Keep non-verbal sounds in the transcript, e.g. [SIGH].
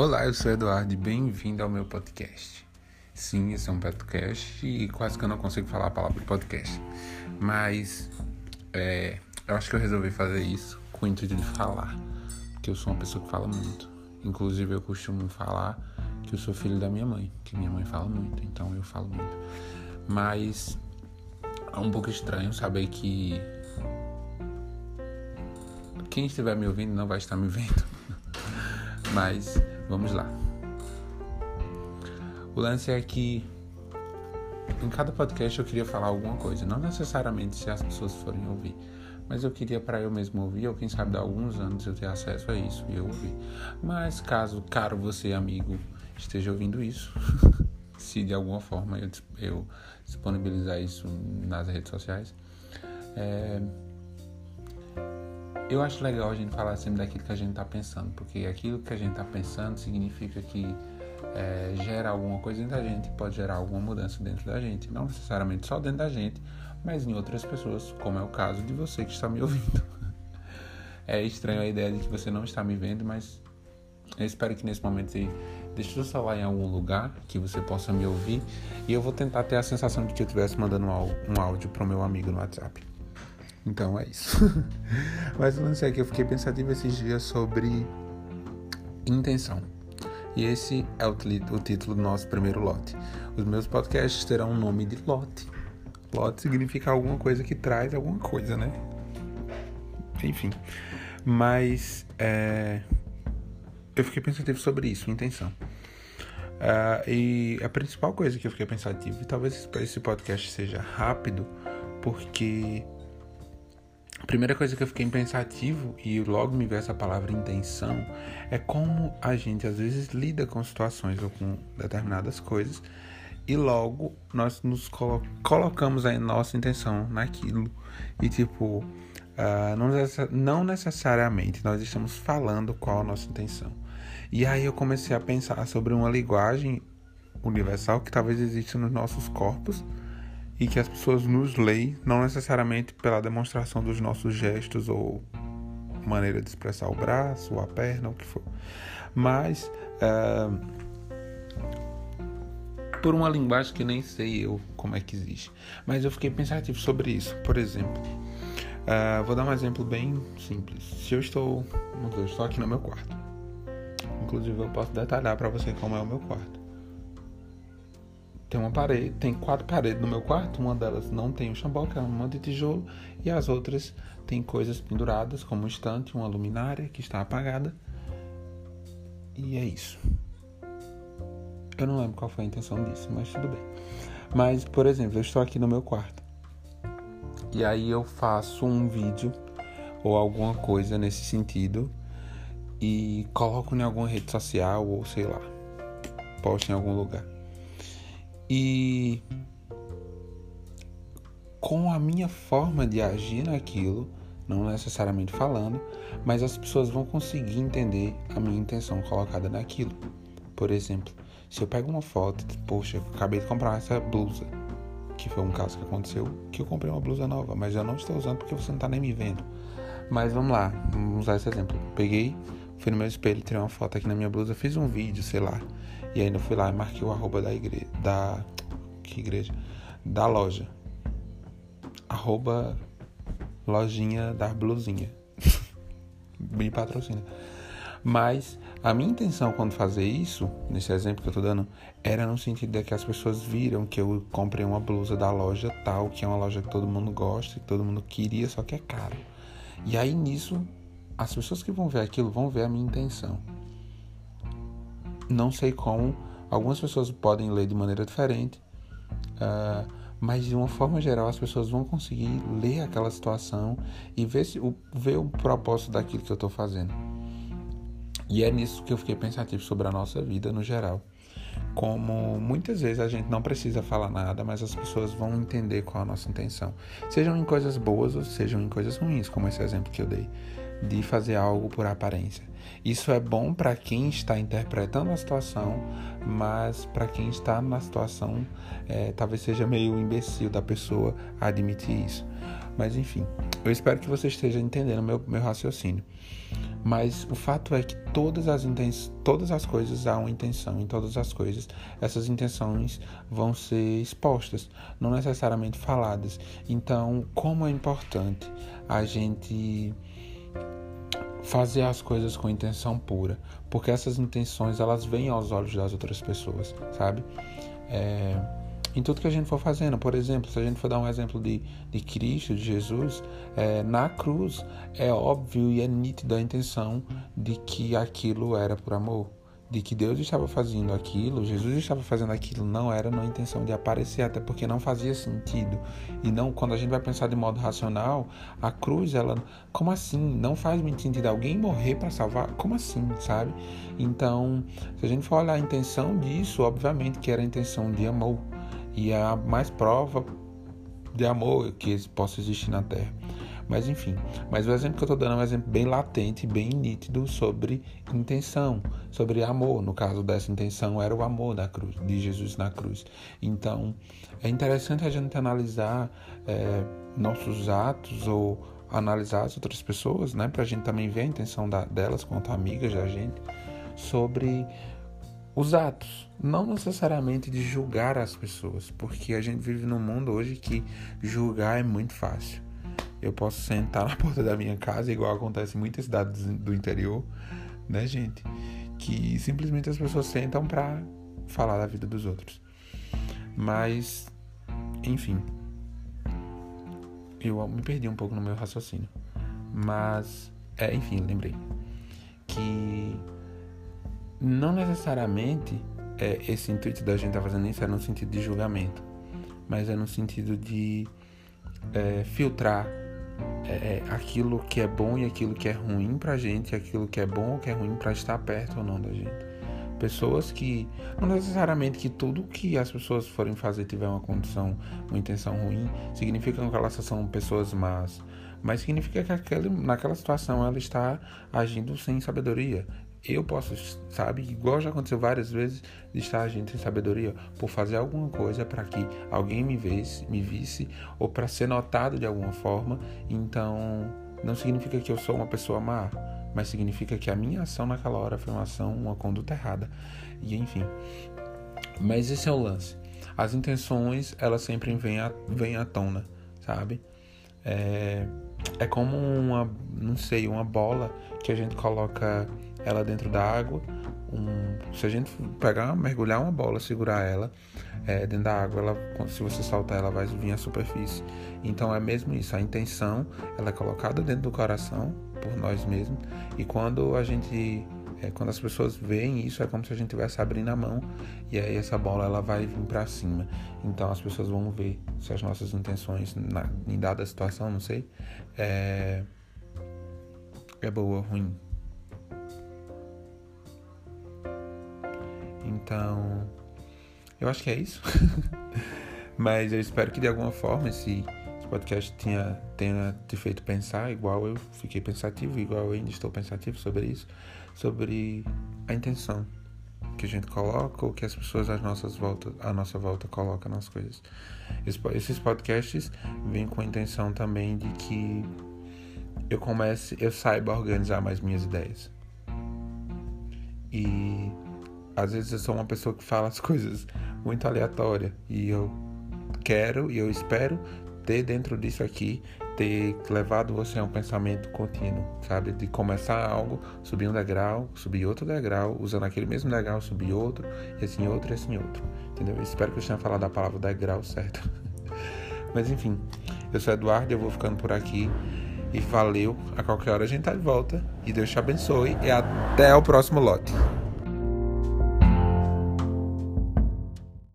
Olá, eu sou Eduardo e bem-vindo ao meu podcast. Sim, esse é um podcast e quase que eu não consigo falar a palavra podcast. Mas é, eu acho que eu resolvi fazer isso com o intuito de falar. Porque eu sou uma pessoa que fala muito. Inclusive eu costumo falar que eu sou filho da minha mãe, que minha mãe fala muito, então eu falo muito. Mas é um pouco estranho saber que quem estiver me ouvindo não vai estar me vendo. Mas Vamos lá. O lance é que em cada podcast eu queria falar alguma coisa, não necessariamente se as pessoas forem ouvir, mas eu queria para eu mesmo ouvir, ou quem sabe dar alguns anos eu ter acesso a isso e eu ouvir. Mas caso, caro você, amigo, esteja ouvindo isso, [LAUGHS] se de alguma forma eu, eu disponibilizar isso nas redes sociais, é, eu acho legal a gente falar sempre daquilo que a gente está pensando, porque aquilo que a gente está pensando significa que é, gera alguma coisa dentro da gente, pode gerar alguma mudança dentro da gente, não necessariamente só dentro da gente, mas em outras pessoas, como é o caso de você que está me ouvindo. [LAUGHS] É estranho a ideia de que você não está me vendo, mas eu espero que nesse momento você deixe o celular em algum lugar que você possa me ouvir e eu vou tentar ter a sensação de que eu estivesse mandando um áudio para o meu amigo no WhatsApp. Então é isso. [LAUGHS] Mas não sei que eu fiquei pensativo esses dias sobre intenção. E esse é o, o título do nosso primeiro lote. Os meus podcasts terão o nome de lote. Lote significa alguma coisa que traz alguma coisa, né? Enfim. Mas é, eu fiquei pensativo sobre isso, intenção. Uh, e a principal coisa que eu fiquei pensativo, e talvez esse podcast seja rápido, porque primeira coisa que eu fiquei pensativo e logo me veio essa palavra intenção é como a gente às vezes lida com situações ou com determinadas coisas e logo nós nos colo colocamos a nossa intenção naquilo. E tipo uh, não, não necessariamente nós estamos falando qual a nossa intenção. E aí eu comecei a pensar sobre uma linguagem universal que talvez exista nos nossos corpos e que as pessoas nos leem, não necessariamente pela demonstração dos nossos gestos ou maneira de expressar o braço, ou a perna, o que for, mas uh, por uma linguagem que nem sei eu como é que existe. Mas eu fiquei pensativo sobre isso. Por exemplo, uh, vou dar um exemplo bem simples. Se eu estou, eu estou aqui no meu quarto, inclusive eu posso detalhar para você como é o meu quarto. Tem uma parede, tem quatro paredes no meu quarto, uma delas não tem o chambó, que é uma de tijolo, e as outras tem coisas penduradas, como um estante, uma luminária que está apagada. E é isso. Eu não lembro qual foi a intenção disso, mas tudo bem. Mas, por exemplo, eu estou aqui no meu quarto. E aí eu faço um vídeo ou alguma coisa nesse sentido e coloco em alguma rede social ou sei lá, posto em algum lugar. E com a minha forma de agir naquilo, não necessariamente falando, mas as pessoas vão conseguir entender a minha intenção colocada naquilo. Por exemplo, se eu pego uma foto, poxa, acabei de comprar essa blusa, que foi um caso que aconteceu, que eu comprei uma blusa nova, mas eu não estou usando porque você não está nem me vendo. Mas vamos lá, vamos usar esse exemplo. Peguei, fui no meu espelho, tirei uma foto aqui na minha blusa, fiz um vídeo, sei lá, e ainda fui lá e marquei o arroba da igreja. Da. Que igreja? Da loja. Arroba lojinha da blusinha. [LAUGHS] Me patrocina. Mas a minha intenção quando fazer isso, nesse exemplo que eu tô dando, era no sentido de que as pessoas viram que eu comprei uma blusa da loja tal, que é uma loja que todo mundo gosta, que todo mundo queria, só que é caro. E aí nisso, as pessoas que vão ver aquilo vão ver a minha intenção. Não sei como, algumas pessoas podem ler de maneira diferente, uh, mas de uma forma geral as pessoas vão conseguir ler aquela situação e ver, se, o, ver o propósito daquilo que eu estou fazendo. E é nisso que eu fiquei pensativo sobre a nossa vida no geral. Como muitas vezes a gente não precisa falar nada, mas as pessoas vão entender qual é a nossa intenção. Sejam em coisas boas ou sejam em coisas ruins, como esse exemplo que eu dei, de fazer algo por aparência. Isso é bom para quem está interpretando a situação, mas para quem está na situação, é, talvez seja meio imbecil da pessoa admitir isso. Mas enfim, eu espero que você esteja entendendo meu, meu raciocínio. Mas o fato é que todas as, todas as coisas há uma intenção em todas as coisas. Essas intenções vão ser expostas, não necessariamente faladas. Então, como é importante a gente fazer as coisas com intenção pura, porque essas intenções elas vêm aos olhos das outras pessoas, sabe? É, em tudo que a gente for fazendo. Por exemplo, se a gente for dar um exemplo de, de Cristo, de Jesus, é, na cruz é óbvio e é nítido a intenção de que aquilo era por amor. De que Deus estava fazendo aquilo, Jesus estava fazendo aquilo, não era na intenção de aparecer, até porque não fazia sentido. E não, quando a gente vai pensar de modo racional, a cruz, ela, como assim? Não faz muito sentido alguém morrer para salvar? Como assim, sabe? Então, se a gente for olhar a intenção disso, obviamente que era a intenção de amor e a mais prova de amor que possa existir na Terra. Mas enfim, mas o exemplo que eu estou dando é um exemplo bem latente, bem nítido sobre intenção, sobre amor. No caso dessa intenção era o amor da cruz, de Jesus na cruz. Então é interessante a gente analisar é, nossos atos ou analisar as outras pessoas, né, para a gente também ver a intenção da, delas quanto amigas da gente sobre os atos, não necessariamente de julgar as pessoas, porque a gente vive num mundo hoje que julgar é muito fácil. Eu posso sentar [LAUGHS] na porta da minha casa, igual acontece em muitas cidades do interior, né, gente? Que simplesmente as pessoas sentam para falar da vida dos outros. Mas, enfim, eu me perdi um pouco no meu raciocínio. Mas, é, enfim, lembrei que não necessariamente é, esse intuito da gente estar tá fazendo isso é no sentido de julgamento, mas é no sentido de é, filtrar é, é, aquilo que é bom e aquilo que é ruim pra gente, aquilo que é bom ou que é ruim para estar perto ou não da gente. Pessoas que, não necessariamente que tudo que as pessoas forem fazer tiver uma condição, uma intenção ruim, significa que elas são pessoas más, mas significa que aquele, naquela situação ela está agindo sem sabedoria, eu posso, sabe, igual já aconteceu várias vezes, de estar agindo sem sabedoria por fazer alguma coisa para que alguém me visse, me visse ou para ser notado de alguma forma. Então, não significa que eu sou uma pessoa má, mas significa que a minha ação naquela hora foi uma ação, uma conduta errada. E enfim. Mas esse é o lance. As intenções, elas sempre vêm à, vêm à tona, sabe? É, é como uma, não sei, uma bola que a gente coloca ela dentro da água. Um, se a gente pegar, mergulhar uma bola, segurar ela é, dentro da água, ela, se você saltar, ela vai vir à superfície. Então é mesmo isso. A intenção ela é colocada dentro do coração por nós mesmos. E quando a gente é, quando as pessoas veem isso, é como se a gente estivesse abrindo a mão e aí essa bola ela vai vir para cima. Então as pessoas vão ver se as nossas intenções, na, em dada situação, não sei, é, é boa ou ruim. Então, eu acho que é isso. [LAUGHS] Mas eu espero que de alguma forma esse, podcast tenha, tenha te feito pensar, igual eu fiquei pensativo, igual eu ainda estou pensativo sobre isso, sobre a intenção que a gente coloca ou que as pessoas às nossas voltas, à nossa volta colocam nas coisas. Esses podcasts vêm com a intenção também de que eu comece, eu saiba organizar mais minhas ideias. E às vezes eu sou uma pessoa que fala as coisas muito aleatórias e eu quero e eu espero ter dentro disso aqui ter levado você a um pensamento contínuo, sabe? De começar algo, subir um degrau, subir outro degrau, usando aquele mesmo degrau, subir outro, e assim outro, e assim outro. Entendeu? Eu espero que eu tenha falado a palavra degrau certo. [LAUGHS] Mas enfim, eu sou Eduardo, eu vou ficando por aqui. E valeu, a qualquer hora a gente tá de volta. E Deus te abençoe. E até o próximo lote.